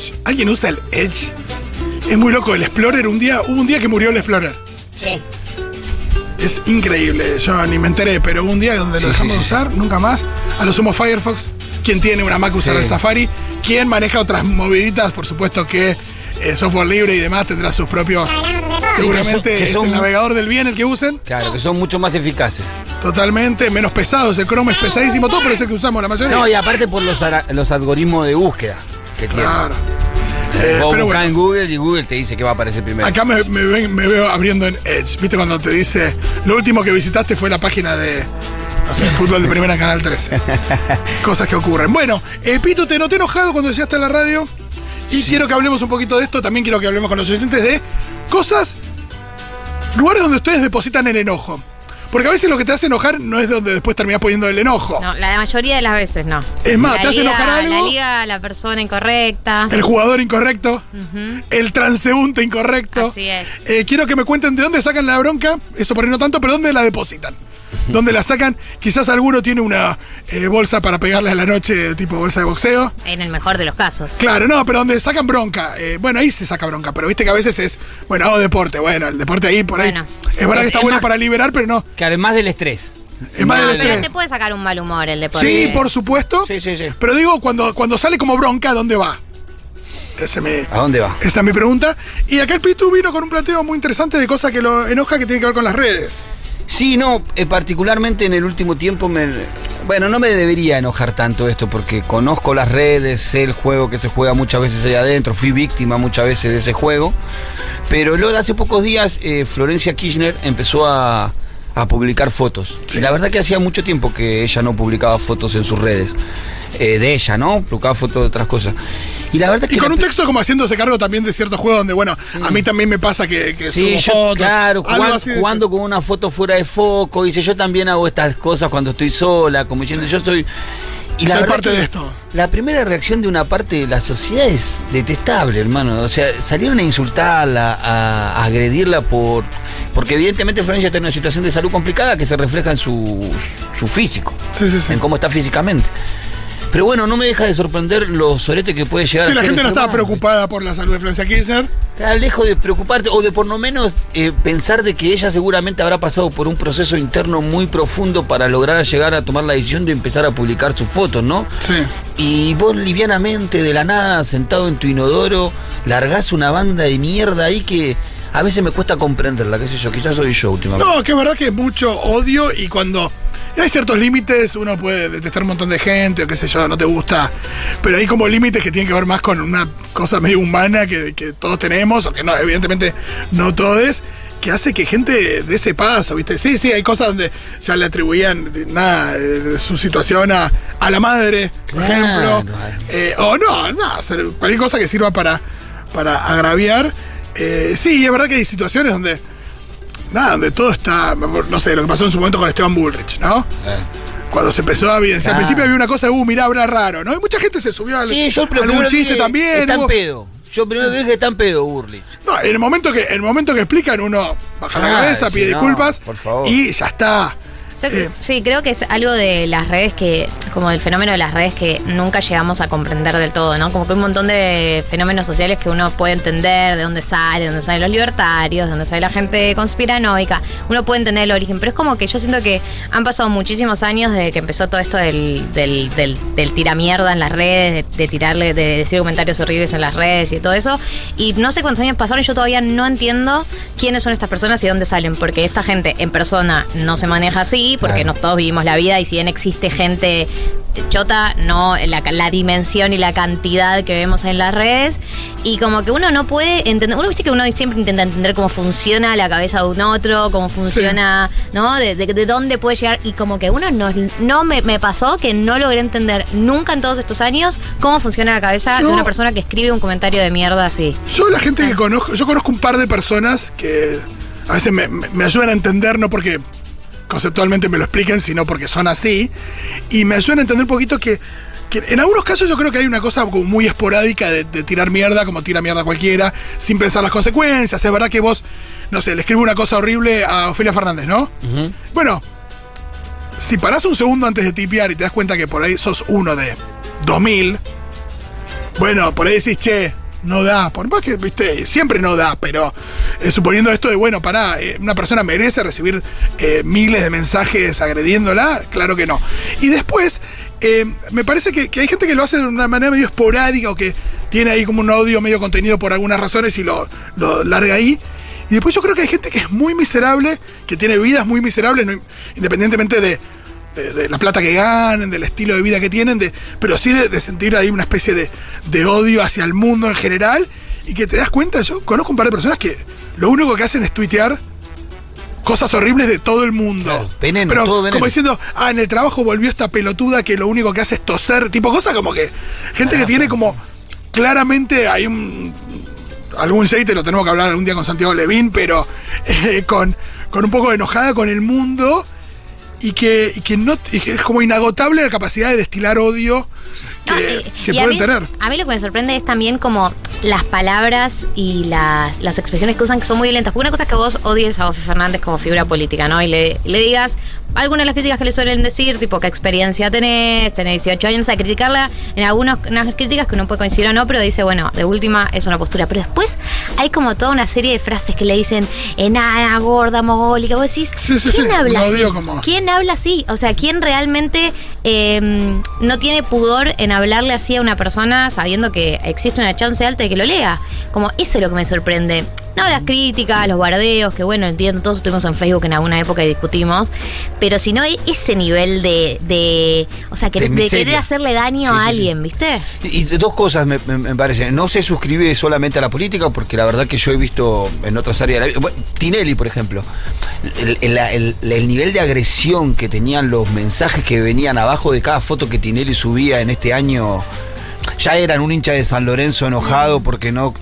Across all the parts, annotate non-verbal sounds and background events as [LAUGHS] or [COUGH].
Edge. ¿Alguien usa el Edge? Es muy loco. El Explorer, un día, hubo un día que murió el Explorer. Sí. Es increíble. Yo ni me enteré, pero hubo un día donde Sí, lo dejamos sí, de sí. usar, nunca más. A lo sumo Firefox. Quien tiene una Mac usará Sí. el Safari. Quien maneja otras moviditas, por supuesto que eh, software libre y demás tendrá sus propios. Seguramente que es son- el navegador del bien el que usen. Claro, que son mucho más eficaces. Totalmente. Menos pesados. El Chrome es pesadísimo todo, pero es el que usamos la mayoría. No, y aparte por los, los algoritmos de búsqueda que tiene. Claro. Eh, Vos pero buscás bueno. en Google y Google te dice que va a aparecer primero. Acá me, me ven- me veo abriendo en Edge. ¿Viste cuando te dice lo último que visitaste fue la página de no sé, fútbol de primera Canal 13? [LAUGHS] Cosas que ocurren. Bueno, eh, Pito, te noté enojado cuando llegaste a la radio. Y quiero que hablemos un poquito de esto. También quiero que hablemos con los oyentes de cosas, lugares donde ustedes depositan el enojo. Porque a veces lo que te hace enojar no es donde después terminás poniendo el enojo. No, la mayoría de las veces no. Es más, La ¿te hace liga- enojar algo? La liga, la persona incorrecta. El jugador incorrecto, el transeúnte incorrecto. Así es. Eh, quiero que me cuenten de dónde sacan la bronca, eso por ahí no tanto, pero dónde la depositan. ¿Dónde la sacan? Quizás alguno tiene una eh, bolsa para pegarle a la noche, tipo bolsa de boxeo. En el mejor de los casos. Claro, no, pero donde sacan bronca. eh, bueno, ahí se saca bronca, pero viste que a veces es, bueno, hago deporte, bueno, el deporte ahí, por ahí. Bueno. Es verdad Es- que está es bueno más- para liberar, pero no. Que además del estrés. Es No, del pero estrés. te puede sacar un mal humor el deporte. Sí, por supuesto. Sí, sí, sí. Pero digo, cuando, cuando sale como bronca, ¿dónde va? Ese me, ¿A dónde va? Esa es mi pregunta. Y acá el Pitu vino con un planteo muy interesante de cosas que lo enoja que tiene que ver con las redes. Sí, no, eh, particularmente en el último tiempo me... Bueno, no me debería enojar tanto esto porque conozco las redes, sé el juego que se juega muchas veces ahí adentro, fui víctima muchas veces de ese juego, pero luego hace pocos días eh, Florencia Kirchner empezó a, a publicar fotos. Y la verdad que hacía mucho tiempo que ella no publicaba fotos en sus redes. Eh, de ella, ¿no? Publicaba fotos de otras cosas. Y la verdad que... Y con la un texto como haciéndose cargo también de ciertos juegos donde, bueno, a mí también me pasa que, que Sí, subo yo, fotos. claro, jugando con una foto fuera de foco, dice, yo también hago estas cosas cuando estoy sola, como diciendo, yo estoy... Y Soy verdad parte de esto. La primera reacción de una parte de la sociedad es detestable, hermano. O sea, salieron a insultarla, a, a agredirla por... Porque evidentemente Florencia está en una situación de salud complicada que se refleja en su, su físico, Sí, sí, sí. en cómo está físicamente. Pero bueno, no me deja de sorprender los soretes que puede llegar Sí, a la gente no estaba preocupada por la salud de Florencia Kirchner. Claro, lejos de preocuparte o de por lo menos eh, pensar de que ella seguramente habrá pasado por un proceso interno muy profundo para lograr llegar a tomar la decisión de empezar a publicar sus fotos, ¿no? Sí. Y vos livianamente, de la nada, sentado en tu inodoro, largás una banda de mierda ahí que a veces me cuesta comprenderla, qué sé yo, quizás soy yo últimamente. No, que es verdad que es mucho odio y cuando hay ciertos límites, uno puede detestar un montón de gente o qué sé yo, no te gusta. Pero hay como límites que tienen que ver más con una cosa medio humana que, que todos tenemos, o que no, evidentemente no todos, que hace que gente de ese paso, ¿viste? Sí, sí, hay cosas donde ya le atribuían nada, eh, su situación a, a la madre, por Claro. ejemplo. Eh, o no, nada, cualquier cosa que sirva para, para agraviar. Eh, sí, es verdad que hay situaciones donde nada, donde todo está, no sé, lo que pasó en su momento con Esteban Bullrich, ¿no? Eh. Cuando se empezó a evidenciar, al principio había una cosa de, uh, mirá, habla raro, ¿no? Y mucha gente se subió al, Sí, yo a primero chiste también. Está en hubo- pedo. Yo primero que dije está en pedo, Burlich. No, en el momento que, en el momento que explican, uno baja la Claro, cabeza, pide no, disculpas por favor. y ya está. Yo- Eh, sí, creo que es algo de las redes que, como del fenómeno de las redes que nunca llegamos a comprender del todo, ¿no? Como que hay un montón de fenómenos sociales que uno puede entender de dónde sale, de dónde salen los libertarios, de dónde sale la gente conspiranoica. Uno puede entender el origen, pero es como que yo siento que han pasado muchísimos años desde que empezó todo esto del, del, del, del tiramierda en las redes, de, de tirarle, de decir comentarios horribles en las redes y todo eso. Y no sé cuántos años pasaron y yo todavía no entiendo quiénes son estas personas y dónde salen, porque esta gente en persona no se maneja así, porque Claro. no todos vivimos la vida y si bien existe gente chota, no la, la dimensión y la cantidad que vemos en las redes. Y como que uno no puede entender, uno viste que uno siempre intenta entender cómo funciona la cabeza de un otro, cómo funciona, ¿no? De, de- de dónde puede llegar. Y como que uno no, no me, me pasó que no logré entender nunca en todos estos años cómo funciona la cabeza Yo- de una persona que escribe un comentario de mierda así. Yo la gente que conozco, yo conozco un par de personas que a veces me, me- me ayudan a entender, no porque conceptualmente me lo expliquen, sino porque son así, y me ayudan a entender un poquito que, que en algunos casos yo creo que hay una cosa como muy esporádica de, de tirar mierda, como tira mierda cualquiera, sin pensar las consecuencias. Es verdad que vos, no sé, le escribo una cosa horrible a Ofelia Fernández, ¿no? Bueno, si parás un segundo antes de tipear y te das cuenta que por ahí sos uno de 2000, bueno, por ahí decís, che, no da. Por más que, viste, siempre no da, pero eh, suponiendo esto de, bueno, pará, eh, una persona merece recibir eh, miles de mensajes agrediéndola, claro que no. Y después, eh, me parece que, hay gente que lo hace de una manera medio esporádica o que tiene ahí como un odio medio contenido por algunas razones y lo, lo larga ahí. Y después yo creo que hay gente que es muy miserable, que tiene vidas muy miserables, independientemente de, de- de la plata que ganen, del estilo de vida que tienen, de, pero sí de, de sentir ahí una especie de, de odio hacia el mundo en general. Y que te das cuenta, yo conozco un par de personas que lo único que hacen es tuitear cosas horribles de todo el mundo. Claro, veneno, pero todo veneno. como diciendo, ah, en el trabajo volvió esta pelotuda que lo único que hace es toser, tipo cosas como que gente que tiene como claramente hay un algún te lo tenemos que hablar algún día con Santiago Levín, pero [LAUGHS] eh, con, con un poco enojada con el mundo y que, y que no y que es como inagotable la capacidad de destilar odio que, No, y- que y a pueden mí- tener. A mí lo que me sorprende es también como las palabras y las, las expresiones que usan que son muy violentas. Porque una cosa es que vos odies a Ofe Fernández como figura política, ¿no? Y le, le digas algunas de las críticas que le suelen decir, tipo, ¿qué experiencia tenés? Tenés 18 años, a criticarla en algunas unas críticas que uno puede coincidir o no, pero dice, bueno, de última es una postura. Pero después hay como toda una serie de frases que le dicen, enana, gorda, mogólica. Vos decís, Sí, sí, ¿quién sí, habla así? como- ¿Quién habla así? O sea, ¿quién realmente eh, no tiene pudor en hablarle así a una persona sabiendo que existe una chance alta de que lo lea? Como eso es lo que me sorprende. No las críticas, los bardeos, que bueno, entiendo, todos estuvimos en Facebook en alguna época y discutimos, pero si no ese nivel de, de o sea, que, De querer hacerle daño Sí, a sí, sí. alguien, ¿viste? Y dos cosas me, me- me parecen. No se suscribe solamente a la política, porque la verdad que yo he visto en otras áreas de la vida. bueno, Tinelli, por ejemplo. El, el- el- el nivel de agresión que tenían los mensajes que venían abajo de cada foto que Tinelli subía en este año. Ya eran un hincha de San Lorenzo enojado porque no.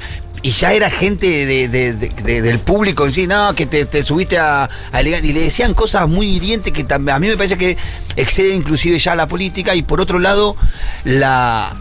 Y ya era gente de- de- de- de- del público en no, que te, te subiste a, a. Y le decían cosas muy hirientes que tam- a mí me parece que excede inclusive ya la política. Y por otro lado, la,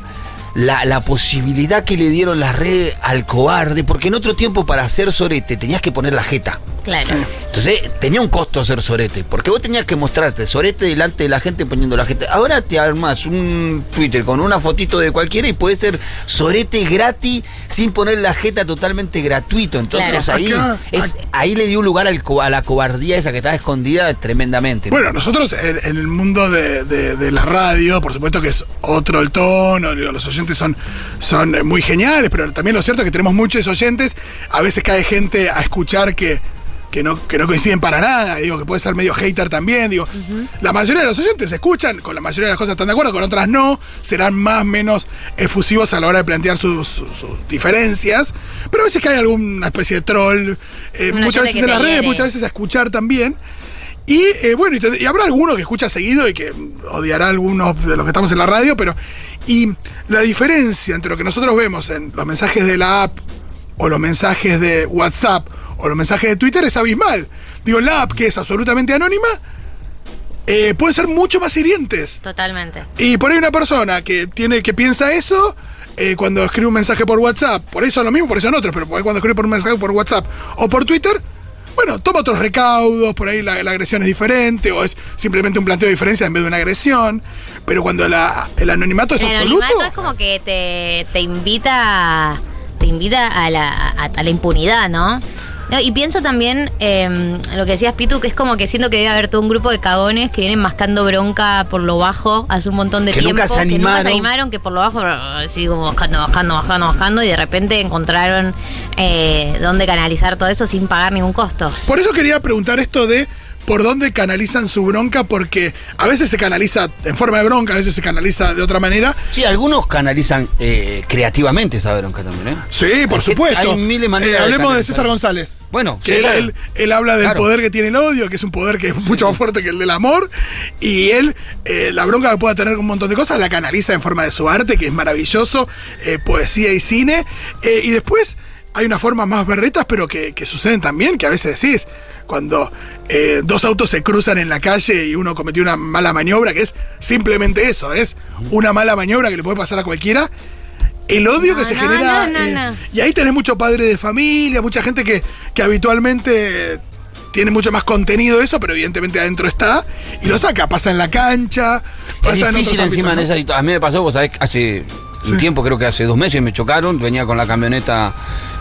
la, la posibilidad que le dieron las redes al cobarde, porque en otro tiempo para hacer sorete tenías que poner la jeta. Claro. Entonces tenía un costo hacer sorete, porque vos tenías que mostrarte sorete delante de la gente poniendo la gente. Ahora te armas un Twitter con una fotito de cualquiera y puede ser sorete gratis sin poner la jeta totalmente gratuito. Entonces Claro. ahí, Acá- es, ahí le dio lugar al a la cobardía esa que estaba escondida tremendamente. ¿no? Bueno, nosotros en, en el mundo de, de- de la radio, por supuesto que es otro el tono, los oyentes son, son muy geniales, pero también lo cierto es que tenemos muchos oyentes, a veces cae gente a escuchar que, que, no, que no coinciden para nada, digo, que puede ser medio hater también, digo, la mayoría de los oyentes escuchan, con la mayoría de las cosas están de acuerdo, con otras no, serán más menos efusivos a la hora de plantear sus, sus- sus diferencias, pero a veces cae alguna especie de troll, eh, muchas veces que en las redes, muchas veces a escuchar también. Y eh, bueno, y, y habrá alguno que escucha seguido y que odiará a algunos de los que estamos en la radio, pero. Y la diferencia entre lo que nosotros vemos en los mensajes de la app, o los mensajes de WhatsApp, o los mensajes de Twitter es abismal. Digo, la app, que es absolutamente anónima, eh, puede ser mucho más hirientes. Totalmente. Y por ahí una persona que tiene que piensa eso, eh, cuando escribe un mensaje por WhatsApp, por eso es lo mismo, por eso son otros, pero cuando escribe por un mensaje por WhatsApp o por Twitter, bueno, toma otros recaudos, por ahí la, la agresión es diferente, o es simplemente un planteo de diferencia en vez de una agresión. Pero cuando la- el anonimato es El absoluto. anonimato es como que te, te invita te invita a la, a, a la impunidad, ¿no? No, y pienso también eh, lo que decías, Pitu, que es como que siento que debe haber todo un grupo de cagones que vienen mascando bronca por lo bajo hace un montón de Que tiempo. nunca se Que nunca se animaron. animaron, que por lo bajo así como bajando, bajando, bajando, bajando, y de repente encontraron eh, dónde canalizar todo eso sin pagar ningún costo. Por eso quería preguntar esto de por dónde canalizan su bronca, porque a veces se canaliza en forma de bronca, a veces se canaliza de otra manera. Sí, algunos canalizan eh, creativamente esa bronca también, ¿eh? Sí, por Hay supuesto. hay miles de maneras Eh, hablemos de. César González. Bueno, Que él, César- él- él habla del Claro. poder que tiene el odio, que es un poder que es mucho más fuerte que el del amor. Y él, eh, la bronca que pueda tener con un montón de cosas, la canaliza en forma de su arte, que es maravilloso, poesía y cine. Y después hay unas formas más berretas, pero que, que suceden también, que a veces decís, cuando eh, dos autos se cruzan en la calle y uno cometió una mala maniobra, que es simplemente eso, es una mala maniobra que le puede pasar a cualquiera. El odio No, que se no, genera. no, no, eh, no. y ahí tenés mucho padre de familia, mucha gente que, que habitualmente tiene mucho más contenido de eso, pero evidentemente adentro está y lo saca. Pasa en la cancha, Es pasa en difícil otros encima en ámbitos, esa ¿no? situación. A mí me pasó, vos sabés, hace un tiempo, creo que hace dos meses, me chocaron, venía con la camioneta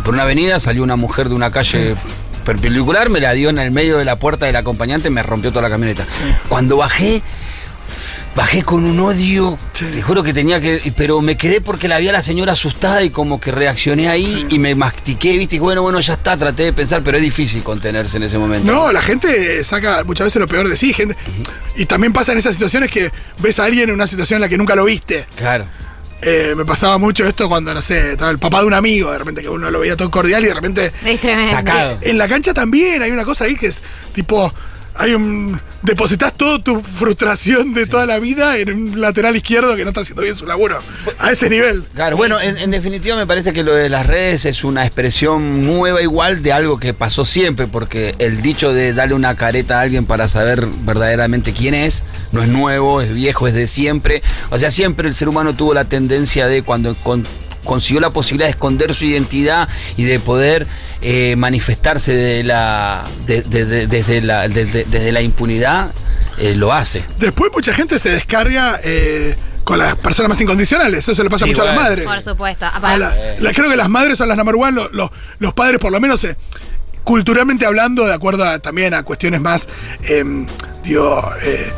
por una avenida, salió una mujer de una calle perpendicular, me la dio en el medio de la puerta del acompañante, me rompió toda la camioneta. Cuando bajé, bajé con un odio, te juro que tenía que, pero me quedé porque la vi a la señora asustada y como que reaccioné ahí y me mastiqué, viste, y bueno, bueno, ya está, traté de pensar, pero es difícil contenerse en ese momento. No, la gente saca muchas veces lo peor de sí, gente. Y también pasa en esas situaciones que ves a alguien en una situación en la que nunca lo viste. Claro. Eh, me pasaba mucho esto cuando, no sé, estaba el papá de un amigo, de repente que uno lo veía todo cordial y de repente Es tremendo. Sacado. En la cancha también hay una cosa ahí que es tipo. Hay un. Depositas toda tu frustración de toda la vida en un lateral izquierdo que no está haciendo bien su laburo. A ese nivel. Claro, bueno, en, en definitiva me parece que lo de las redes es una expresión nueva igual de algo que pasó siempre, porque el dicho de darle una careta a alguien para saber verdaderamente quién es, no es nuevo, es viejo, es de siempre. O sea, siempre el ser humano tuvo la tendencia de cuando con- consiguió la posibilidad de esconder su identidad y de poder eh, manifestarse de la, de- de- de- desde, la, de- de- desde la impunidad, eh, lo hace. Después mucha gente se descarga eh, con las personas más incondicionales. Eso le pasa Sí, mucho a las madres. Por supuesto. La- la- creo que las madres son las number one, lo- lo- los padres por lo menos eh, culturalmente hablando, de acuerdo a- también a cuestiones más, em, digo, eh,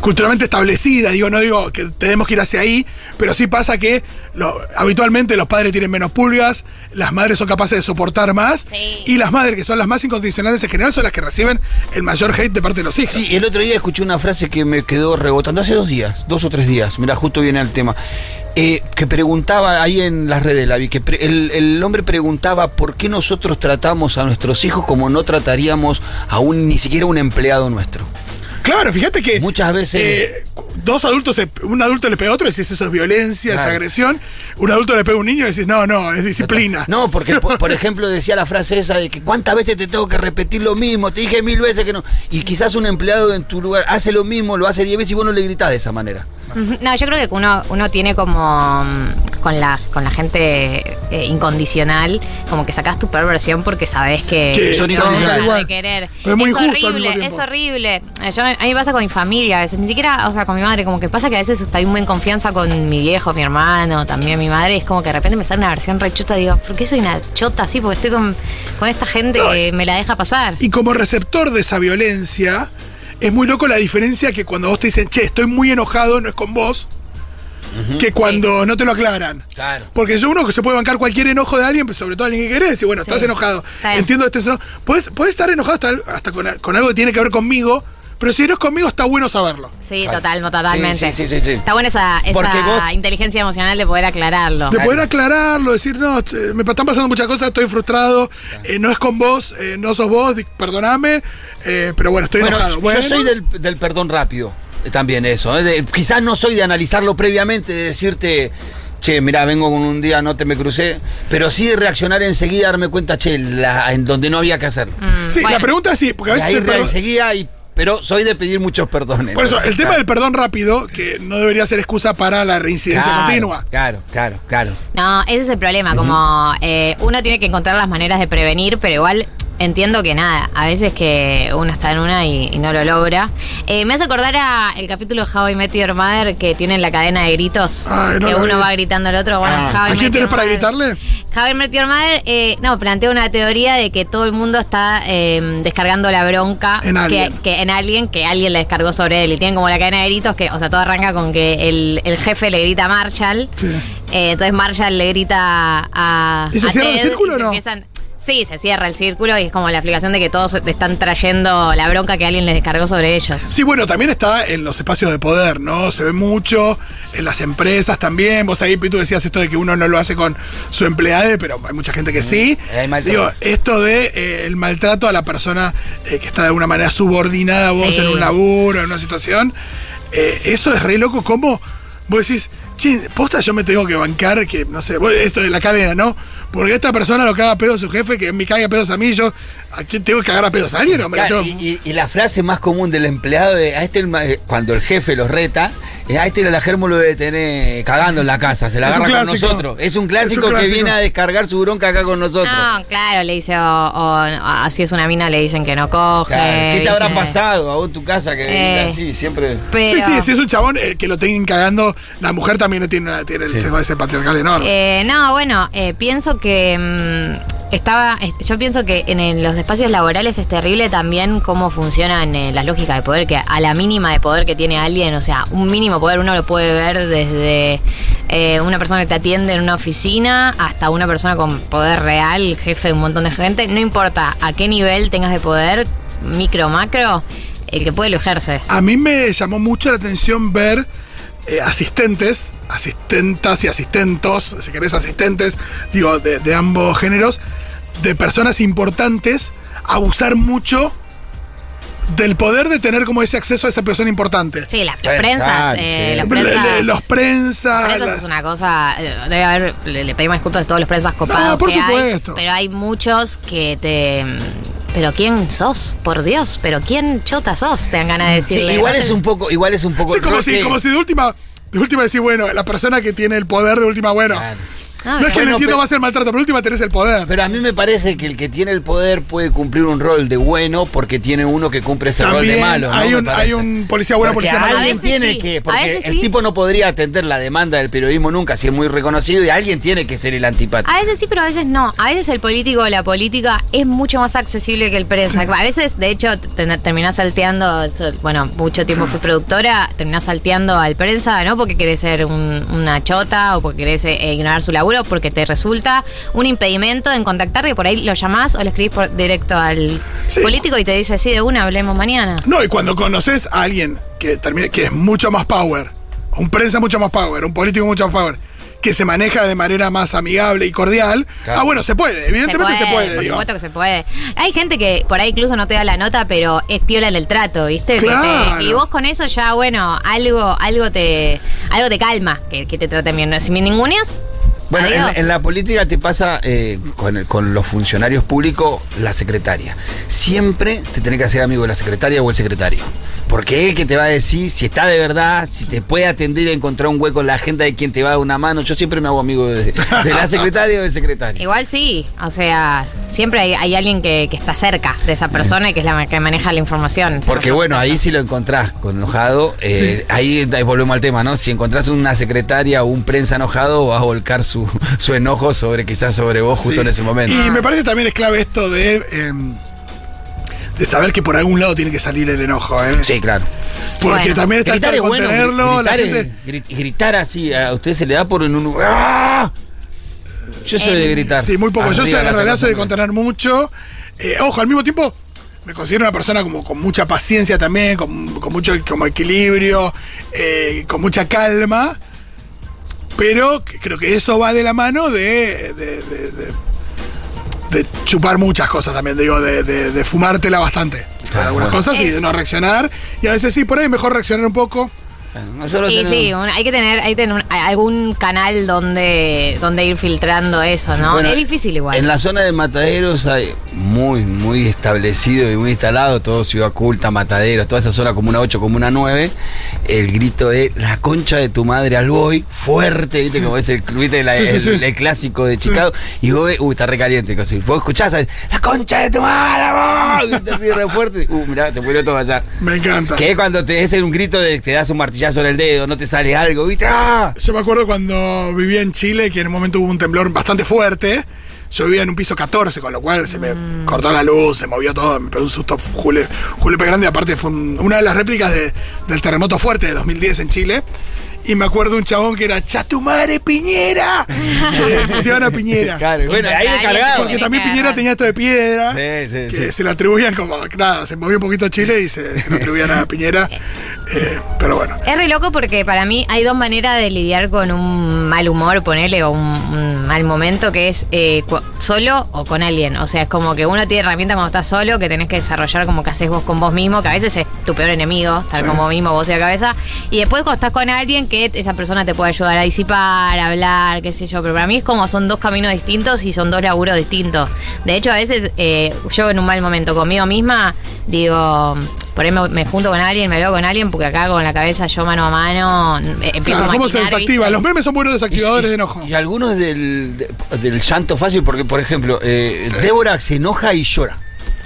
culturalmente establecidas, digo, no digo que tenemos que ir hacia ahí, pero sí pasa que lo- habitualmente los padres tienen menos pulgas, las madres son capaces de soportar más, Sí. y las madres que son las más incondicionales en general son las que reciben el mayor hate de parte de los hijos. Sí, el otro día escuché una frase que me quedó rebotando hace dos días, dos o tres días. Mira, justo viene el tema. Eh, que preguntaba ahí en las redes, la vi, que pre- el, el hombre preguntaba por qué nosotros tratamos a nuestros hijos como no trataríamos a un ni siquiera un empleado nuestro. Claro, fíjate que. Muchas veces- eh, dos adultos, un adulto le pega a otro y decís eso es violencia, es agresión. Un adulto le pega a un niño y decís no, no, es disciplina. No, porque por, por [LAUGHS] ejemplo decía la frase esa de que cuántas veces te tengo que repetir lo mismo, te dije mil veces que no. Y quizás un empleado en tu lugar hace lo mismo, lo hace diez veces y vos no le gritás de esa manera. No, yo creo que uno, uno tiene como mm, con la, con la gente eh, incondicional, como que sacás tu peor versión porque sabés que son incondicionales. Igual. querer. Es muy mismo horrible, es horrible. Yo, a mí me pasa con mi familia a veces, ni siquiera, o sea, con mi madre, como que pasa que a veces estoy muy en confianza con mi viejo, mi hermano, también mi madre, es como que de repente me sale una versión re chota, digo, ¿por qué soy una chota así? Porque estoy con, con esta gente No, que me la deja pasar. Y como receptor de esa violencia, es muy loco la diferencia que cuando vos te dicen, che, estoy muy enojado, no es con vos, que cuando no te lo aclaran. Claro. Porque yo uno que se puede bancar cualquier enojo de alguien, pero sobre todo alguien que querés, y bueno, estás enojado. Está. Entiendo que estés enojado. Podés, podés estar enojado hasta, hasta con, con algo que tiene que ver conmigo, pero si no es conmigo, está bueno saberlo. Sí, Claro. total, totalmente. Sí, sí, sí, sí, sí. Está buena esa, esa vos- inteligencia emocional de poder aclararlo. De poder aclararlo, decir, no, te- me están pasando muchas cosas, estoy frustrado, eh, no es con vos, eh, no sos vos, di- perdoname, eh, pero bueno, estoy Bueno, enojado. yo soy del, del perdón rápido, eh, también eso. eh, de- quizás no soy de analizarlo previamente, de decirte, che, mira, vengo con un día, no te me crucé, pero sí de reaccionar enseguida, darme cuenta, che, la- en donde no había que hacerlo. Mm, Sí, bueno. la pregunta es sí, porque a Y veces ahí el perdón- enseguida, y, pero soy de pedir muchos perdones. Por eso, el tema del perdón rápido, que no debería ser excusa para la reincidencia Claro, continua. Claro, claro, claro. No, ese es el problema, como eh, uno tiene que encontrar las maneras de prevenir, pero igual entiendo que nada, a veces que uno está en una y, y no lo logra. Eh, me hace acordar a el capítulo de How I Met Your Mother que tienen la cadena de gritos, Ay, no que uno vi. va gritando al otro. Bueno, Ah, ¿A quién Your para gritarle? How I Met Your Mother, eh, no, plantea una teoría de que todo el mundo está eh, descargando la bronca En que, en alguien que alguien le descargó sobre él. Y tienen como la cadena de gritos que, o sea, todo arranca con que el, el jefe le grita a Marshall. Sí. Eh, entonces Marshall le grita a. ¿Y se a cierra el círculo o no? empiezan- Sí, se cierra el círculo y es como la explicación de que todos te están trayendo la bronca que alguien les descargó sobre ellos. Sí, bueno, también está en los espacios de poder, ¿no? Se ve mucho, en las empresas también. Vos ahí, Pitu, decías esto de que uno no lo hace con su empleado, pero hay mucha gente que sí. Hay maltrato. Digo, esto de eh, el maltrato a la persona eh, que está de alguna manera subordinada a vos Sí. en un laburo, en una situación, eh, eso es re loco, como vos decís, che, posta yo me tengo que bancar, que no sé, esto de la cadena, ¿no? Porque esta persona lo caga a pedos a su jefe, que me caga a pedos a mí, yo, ¿a quién tengo que cagar a pedos a alguien? ¿O me la Claro, tengo- y, y- y la frase más común del empleado de a este el eh, cuando el jefe los reta, eh, a este la germo lo debe tener cagando en la casa, se la Es un agarra con clásico. nosotros. Es un clásico, Es un clásico. que viene a descargar su bronca acá con nosotros. No, claro, le dice, o, o así es una mina, le dicen que no coge. Claro, ¿Qué te habrá pasado a vos en tu casa que Eh, así, siempre? Pero, Sí, sí, si es un chabón eh, que lo tengan cagando, la mujer también tiene, una- tiene el Sí. sesgo ese patriarcal enorme. Eh, no, bueno, eh, pienso que mm, estaba, est- yo pienso que en, el- los espacios laborales es terrible también cómo funcionan eh, las lógicas de poder, que a la mínima de poder que tiene alguien, o sea, un mínimo poder uno lo puede ver desde eh, una persona que te atiende en una oficina hasta una persona con poder real, jefe de un montón de gente, no importa a qué nivel tengas de poder, micro, macro, el que puede lo ejerce. A mí me llamó mucho la atención ver eh, asistentes, asistentas y asistentos, si querés asistentes, digo, de, de ambos géneros, de personas importantes, abusar mucho del poder de tener como ese acceso a esa persona importante. Sí, la- las prensas, eh, sí. las Le- le- prensas. los prensas. Prensas la- es una cosa, eh, debe haber, le, le pedimos disculpas a todos los prensas copados No, por que hay, supuesto. pero hay muchos que te... Pero ¿quién sos? Por Dios, pero ¿quién chota sos? Te dan ganas de Sí, decirle. igual es un poco, igual es un poco Sí, como si, que- como si de última, de última decir, bueno, la persona que tiene el poder de última, bueno. Claro. Ah, no es que Bueno, le entiendo pero- más el maltrato, pero última tenés el poder. Pero a mí me parece que el que tiene el poder puede cumplir un rol de bueno porque tiene uno que cumple ese rol de malo. ¿no? hay un- parece. hay un policía bueno, porque policía malo. alguien A tiene sí, que, a porque el sí. tipo no podría atender la demanda del periodismo nunca si es muy reconocido y alguien tiene que ser el antipático. A veces sí, pero a veces no. A veces el político o la política es mucho más accesible que el prensa. A veces, de hecho, te- terminás salteando, bueno, mucho tiempo fui productora, terminás salteando al prensa, no porque querés ser un- una chota o porque querés eh, ignorar su laburo, porque te resulta un impedimento en contactar que por ahí lo llamás o le escribís por directo al Sí. político y te dice, sí, de una, hablemos mañana. No, y cuando conoces a alguien que termine, que es mucho más power, un prensa mucho más power, un político mucho más power, que se maneja de manera más amigable y cordial, Claro. ah, bueno, se puede, evidentemente se puede. por digo. supuesto que se puede. Hay gente que por ahí incluso no te da la nota, pero es piola en el trato, ¿viste? Te- y vos con eso ya, bueno, algo, algo te, algo te calma que, que te traten bien. Si me ninguneas, Bueno, en, adiós. en la política te pasa eh, con, el- con los funcionarios públicos, la secretaria. Siempre te tenés que hacer amigo de la secretaria o el secretario. Porque es el que te va a decir si está de verdad, si te puede atender y encontrar un hueco en la agenda de quien te va a dar una mano. Yo siempre me hago amigo de, de la [LAUGHS] secretaria o del secretario. Igual sí, o sea, siempre hay, hay alguien que, que está cerca de esa persona y que es la que maneja la información. Porque bueno, ahí si lo encontrás con enojado, eh, ahí, ahí volvemos al tema, ¿no? Si encontrás una secretaria o un prensa enojado, vas a volcar su, su enojo sobre quizás sobre vos justo Sí. en ese momento. Y me parece también es clave esto de, em, de saber que por algún lado tiene que salir el enojo, ¿eh? Sí, claro. Porque Bueno. también está Gritar es de bueno, contenerlo, gritar, gente... así, a usted se le da por en un... ¡Ah! Yo soy de gritar. Sí, muy poco. Yo soy en la realidad soy de contener mucho. Eh, ojo, al mismo tiempo me considero una persona como con mucha paciencia también, con, con mucho como equilibrio, eh, con mucha calma. Pero creo que eso va de la mano de, de, de- de- de chupar muchas cosas también, digo, de, de- de fumártela bastante. Claro, algunas bueno. cosas y de no reaccionar. Y a veces sí, por ahí mejor reaccionar un poco. Nosotros Y tenemos- sí, un- hay que tener, hay que tener un- algún canal donde, donde ir filtrando eso, ¿no? Bueno, es difícil igual. En la zona de Mataderos hay muy, muy establecido y muy instalado, todo Ciudad Culta, Mataderos, toda esa zona como una 8, como una 9. El grito de la concha de tu madre al boy, fuerte, ¿viste? Como es el, ¿viste? La- Sí, sí, el, sí. el clásico de Sí. Chicago. Y Goe, uy, está recaliente. Casi. Vos escuchás, ¿sabes? la concha de tu madre, boy, grita así re fuerte. Uh, mirá, se murió todo allá. Me encanta. Que es cuando te es un grito de te das un martillazo en el dedo, no te sale algo, ¿viste? ¡Ah! Yo me acuerdo cuando vivía en Chile, que en un momento hubo un temblor bastante fuerte. Yo vivía en un piso 14, con lo cual se me cortó la luz, se movió todo, me pegó un susto Julio, Julio P. Grande. Aparte, fue un- una de las réplicas de- del terremoto fuerte de 2010 en Chile. Y me acuerdo un chabón que era Chatumare Piñera. [LAUGHS] Eh, a Piñera. Claro, bueno, ahí Porque descargado. Porque también Piñera tenía esto de piedra. Sí, sí, que sí. se lo atribuían como, nada, se movió un poquito Chile y se, se lo atribuían a Piñera. [LAUGHS] [LAUGHS] Pero bueno. Es re loco porque para mí hay dos maneras de lidiar con un mal humor, ponele, o un, un mal momento, que es eh, solo o con alguien. O sea, es como que uno tiene herramientas cuando estás solo, que tenés que desarrollar como que haces vos con vos mismo, que a veces es tu peor enemigo, estar Sí. con vos mismo, vos y la cabeza. Y después cuando estás con alguien, que esa persona te puede ayudar a disipar, a hablar, qué sé yo. Pero para mí es como son dos caminos distintos y son dos laburos distintos. De hecho, a veces eh, yo en un mal momento conmigo misma digo... Por ahí me, me junto con alguien, me veo con alguien, porque acá con la cabeza yo mano a mano eh, empiezo Claro, a ¿Cómo se desactiva? ¿viste? Los memes son buenos desactivadores Y- y- de enojo. Y algunos del, de- del llanto fácil, porque por ejemplo, eh, Débora se enoja y llora.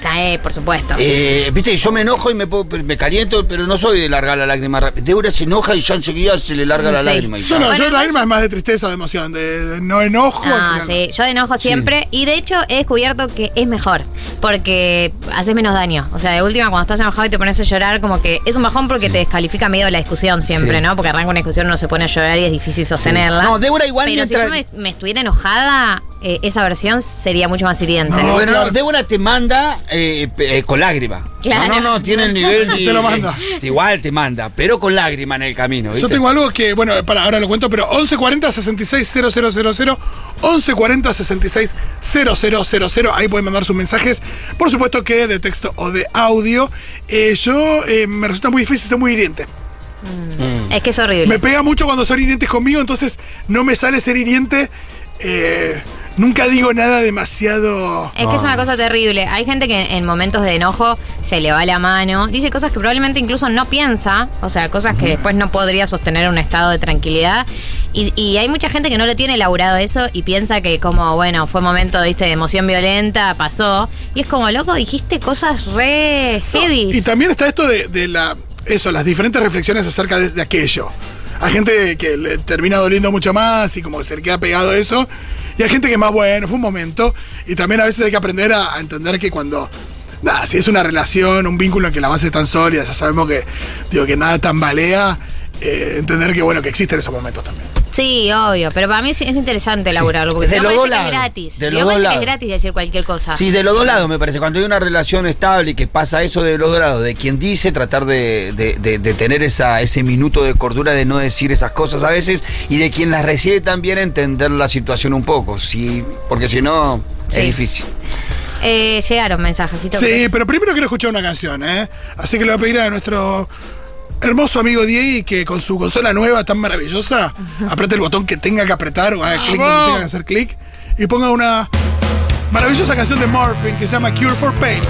Sí, por supuesto. Eh, Viste, yo me enojo y me, puedo- me caliento, pero no soy de largar la lágrima rápido. Débora se enoja y ya enseguida se le larga la Sí. lágrima. y Yo no, Bueno, yo la lágrima es más de tristeza o de emoción, de, de no enojo. al Ah, sí, yo de enojo siempre. Y de hecho he descubierto que es mejor. Porque haces menos daño. O sea, de última, cuando estás enojado y te pones a llorar, como que es un bajón porque te descalifica medio la discusión siempre, Sí. ¿no? Porque arranca una discusión, uno se pone a llorar y es difícil sostenerla. No, Débora igual Pero mientras- si yo me, me estuviera enojada, eh, esa versión sería mucho más hiriente. No, bueno, claro. no, Débora te manda eh, eh, con lágrima. Claro. No, no, no, tiene el nivel [LAUGHS] de- Te lo manda. eh, igual te manda, pero con lágrima en el camino. Yo tengo algo que, bueno, para ahora lo cuento, pero 1140 66 000 1140 66 000 ahí pueden mandar sus mensajes, por supuesto que de texto o de audio. Eh, yo eh, me resulta muy difícil ser muy hiriente. Es que es horrible. Me pega mucho cuando son hirientes conmigo, entonces no me sale ser hiriente. Eh, nunca digo nada demasiado. Es que es una cosa terrible. Hay gente que en momentos de enojo se le va la mano, dice cosas que probablemente incluso no piensa, o sea, cosas que después no podría sostener un estado de tranquilidad. Y, y hay mucha gente que no lo tiene elaborado eso y piensa que como, bueno, fue momento, viste, de emoción violenta, pasó. Y es como, loco, dijiste cosas re heavy. Y también está esto de, de la. Eso, las diferentes reflexiones acerca de, de aquello. Hay gente que le termina doliendo mucho más y como que se le queda pegado eso. Y hay gente que más, bueno, fue un momento. Y también a veces hay que aprender a, entender que cuando. Nada, si es una relación, un vínculo en que la base es tan sólida, ya sabemos que, digo, que nada tambalea, eh, entender que, bueno, que existen esos momentos también. Sí, obvio, pero para mí es es interesante elaborarlo, porque De no los dos que es lados. gratis. De los dos parece que lados. es gratis decir cualquier cosa. Sí, de los dos lados me parece. Cuando hay una relación estable y que pasa eso de los dos lados, de quien dice, tratar de, de- de- de tener esa, ese minuto de cordura de no decir esas cosas a veces, y de quien las recibe también entender la situación un poco, sí, porque si no, Sí. es difícil. Eh, llegaron mensajes, Sí, pero primero quiero escuchar una canción, ¿eh? Así que le voy a pedir a nuestro hermoso amigo Diego que con su consola nueva tan maravillosa apriete el botón que tenga que apretar o haga clic donde tenga que hacer clic y ponga una maravillosa canción de Morphine que se llama Cure for Pain.